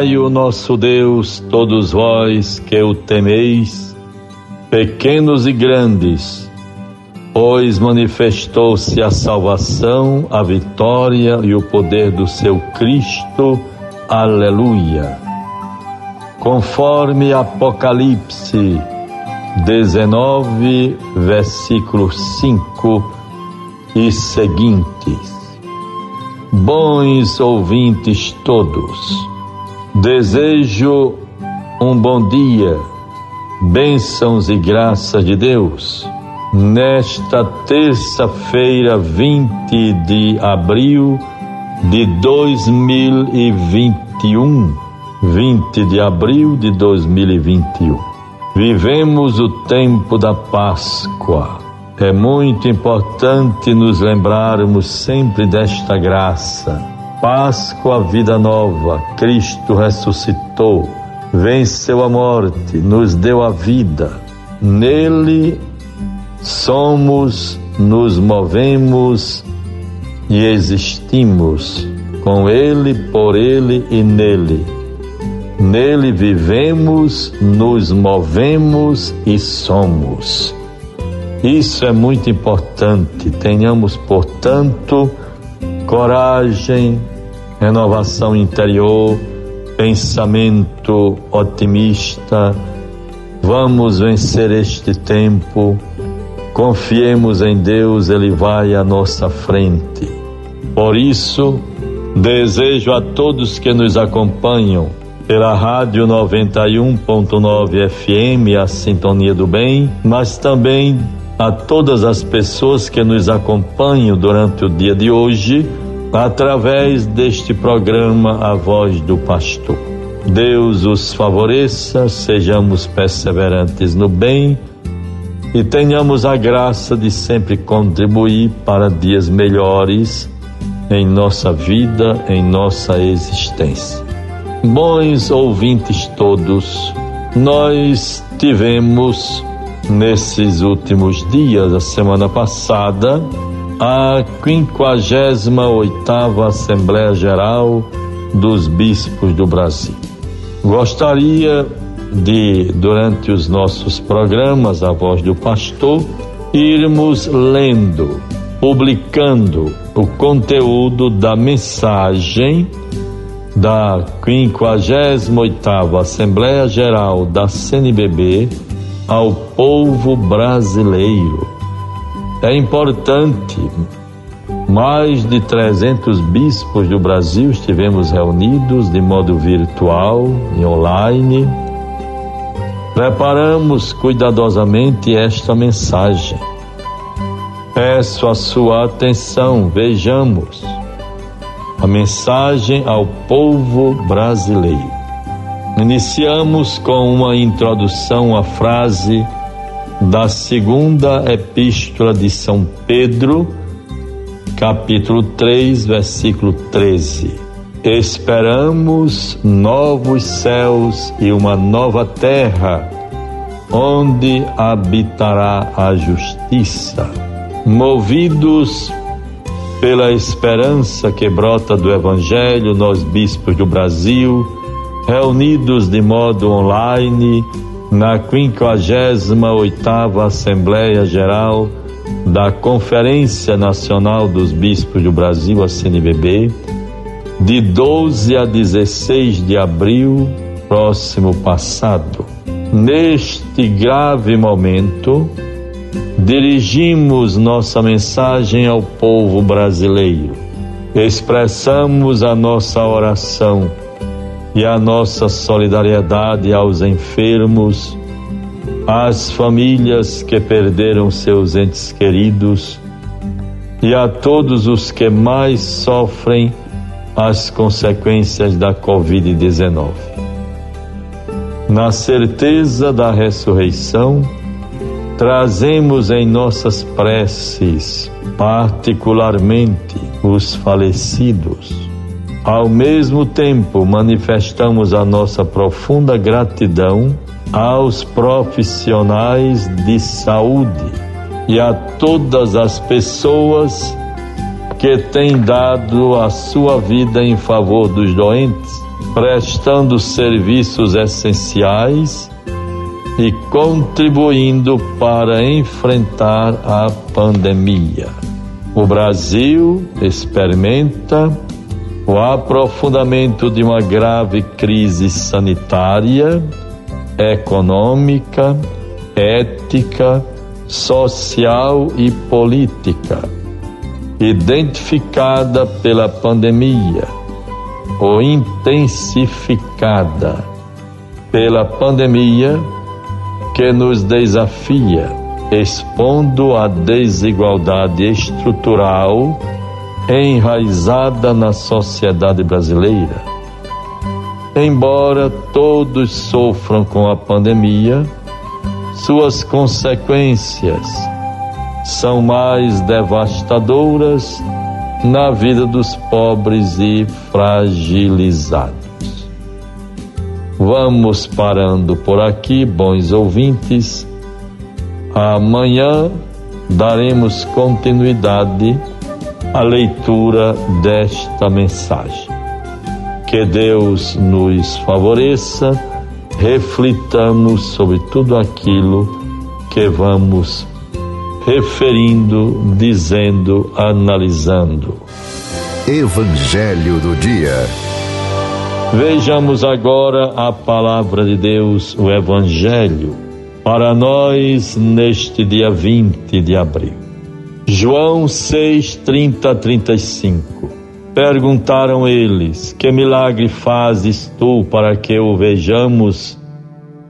Louvai o nosso Deus, todos vós que o temeis, pequenos e grandes, pois manifestou-se a salvação, a vitória e o poder do seu Cristo. Aleluia. Conforme Apocalipse 19, versículo 5 e seguintes. Bons ouvintes todos, desejo um bom dia, bênçãos e graças de Deus. Nesta terça-feira, 20 de abril de 2021, 20 de abril de 2021. Vivemos o tempo da Páscoa é muito importante nos lembrarmos sempre desta graça. Páscoa, vida nova, Cristo ressuscitou, venceu a morte, nos deu a vida. Nele somos, nos movemos e existimos. Com Ele, por Ele e nele. Nele vivemos, nos movemos e somos. Isso é muito importante. Tenhamos, portanto, coragem, renovação interior, pensamento otimista. Vamos vencer este tempo. Confiemos em Deus, Ele vai à nossa frente. Por isso, desejo a todos que nos acompanham pela Rádio 91.9 FM, a Sintonia do Bem, mas também a todas as pessoas que nos acompanham durante o dia de hoje, através deste programa A Voz do Pastor. Deus os favoreça, sejamos perseverantes no bem e tenhamos a graça de sempre contribuir para dias melhores em nossa vida, em nossa existência. Bons ouvintes todos, nós tivemos nesses últimos dias, a semana passada, a 58 Assembleia Geral dos Bispos do Brasil. Gostaria de, durante os nossos programas, A Voz do Pastor, irmos lendo, publicando o conteúdo da mensagem da 58 Assembleia Geral da CNBB ao povo brasileiro. É importante, mais de 300 bispos do Brasil estivemos reunidos de modo virtual e online. Preparamos cuidadosamente esta mensagem. Peço a sua atenção, vejamos a mensagem ao povo brasileiro. Iniciamos com uma introdução à frase da segunda epístola de São Pedro, capítulo 3, versículo 13. Esperamos novos céus e uma nova terra, onde habitará a justiça. Movidos pela esperança que brota do Evangelho, nós bispos do Brasil, reunidos de modo online na 58ª Assembleia Geral da Conferência Nacional dos Bispos do Brasil, a CNBB, de 12 a 16 de abril próximo passado. Neste grave momento, dirigimos nossa mensagem ao povo brasileiro. Expressamos a nossa oração e a nossa solidariedade aos enfermos, às famílias que perderam seus entes queridos e a todos os que mais sofrem as consequências da Covid-19. Na certeza da ressurreição, trazemos em nossas preces, particularmente os falecidos ao mesmo tempo, manifestamos a nossa profunda gratidão aos profissionais de saúde e a todas as pessoas que têm dado a sua vida em favor dos doentes, prestando serviços essenciais e contribuindo para enfrentar a pandemia. O Brasil experimenta o aprofundamento de uma grave crise sanitária, econômica, ética, social e política, identificada pela pandemia ou intensificada pela pandemia que nos desafia, expondo a desigualdade estrutural enraizada na sociedade brasileira. Embora todos sofram com a pandemia, suas consequências são mais devastadoras na vida dos pobres e fragilizados. Vamos parando por aqui, bons ouvintes. Amanhã daremos continuidade à leitura desta mensagem. Que Deus nos favoreça, reflitamos sobre tudo aquilo que vamos referindo, dizendo, analisando. Evangelho do Dia. Vejamos agora a palavra de Deus, o Evangelho, para nós neste dia 20 de abril. João 6, 30 35. Perguntaram eles: Que milagre fazes tu para que o vejamos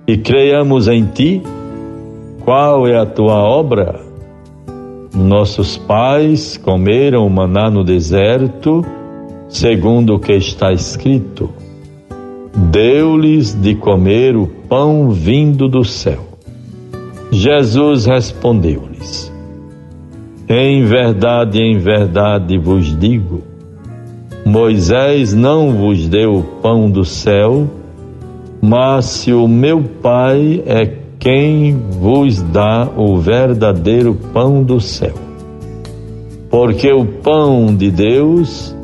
e creiamos em ti? Qual é a tua obra? Nossos pais comeram maná no deserto, segundo o que está escrito deu-lhes de comer o pão vindo do céu. Jesus respondeu-lhes: Em verdade, em verdade vos digo, Moisés não vos deu o pão do céu, mas se o meu Pai é quem vos dá o verdadeiro pão do céu. Porque o pão de Deus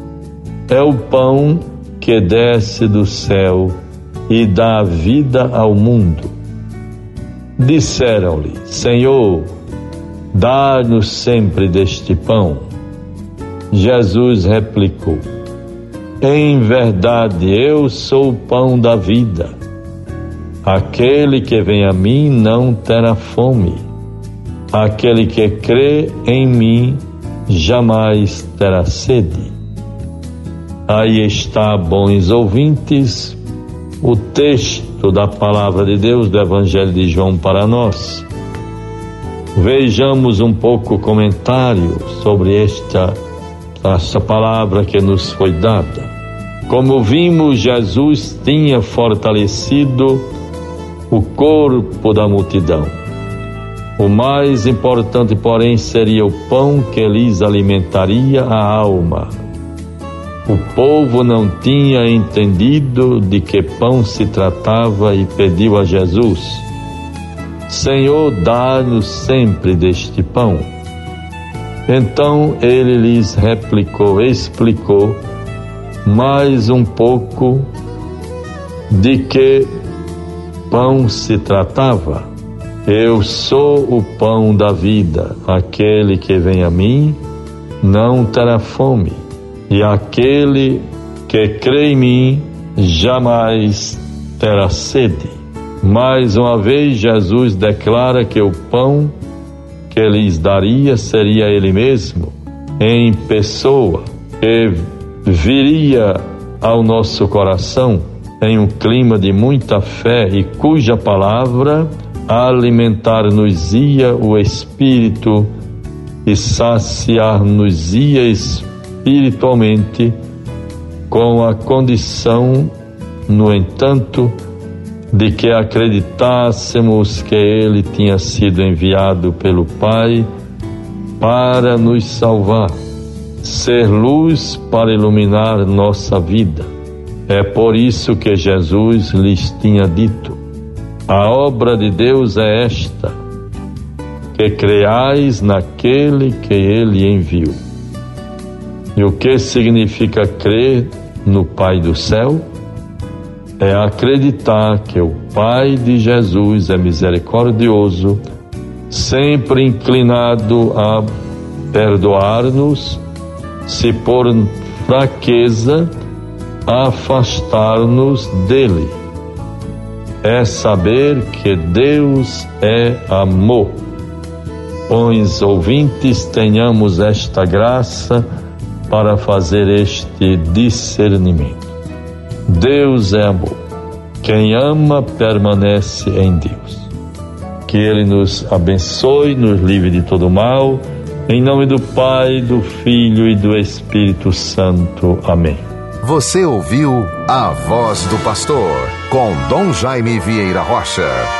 é o pão que desce do céu e dá vida ao mundo. Disseram-lhe: Senhor, dá-nos sempre deste pão. Jesus replicou: Em verdade, eu sou o pão da vida. Aquele que vem a mim não terá fome. Aquele que crê em mim jamais terá sede. Aí está, bons ouvintes, o texto da palavra de Deus do Evangelho de João para nós. Vejamos um pouco comentário sobre esta, esta palavra que nos foi dada. Como vimos, Jesus tinha fortalecido o corpo da multidão. O mais importante, porém, seria o pão que lhes alimentaria a alma o povo não tinha entendido de que pão se tratava e pediu a Jesus: Senhor, dá-nos sempre deste pão. Então ele lhes replicou, explicou mais um pouco de que pão se tratava. Eu sou o pão da vida. Aquele que vem a mim não terá fome e aquele que crê em mim jamais terá sede. Mais uma vez, Jesus declara que o pão que lhes daria seria Ele mesmo, em pessoa, que viria ao nosso coração em um clima de muita fé e cuja palavra alimentar-nos-ia o espírito e saciar-nos-ia espiritualmente com a condição, no entanto, de que acreditássemos que Ele tinha sido enviado pelo Pai para nos salvar, ser luz para iluminar nossa vida. É por isso que Jesus lhes tinha dito: a obra de Deus é esta, que creais naquele que Ele enviou. E o que significa crer no Pai do céu? É acreditar que o Pai de Jesus é misericordioso, sempre inclinado a perdoar-nos, se por fraqueza afastar-nos dele. É saber que Deus é amor. Pois ouvintes tenhamos esta graça para fazer este discernimento. Deus é amor. Quem ama permanece em Deus. Que Ele nos abençoe, nos livre de todo mal. Em nome do Pai, do Filho e do Espírito Santo. Amém. Você ouviu a voz do pastor com Dom Jaime Vieira Rocha.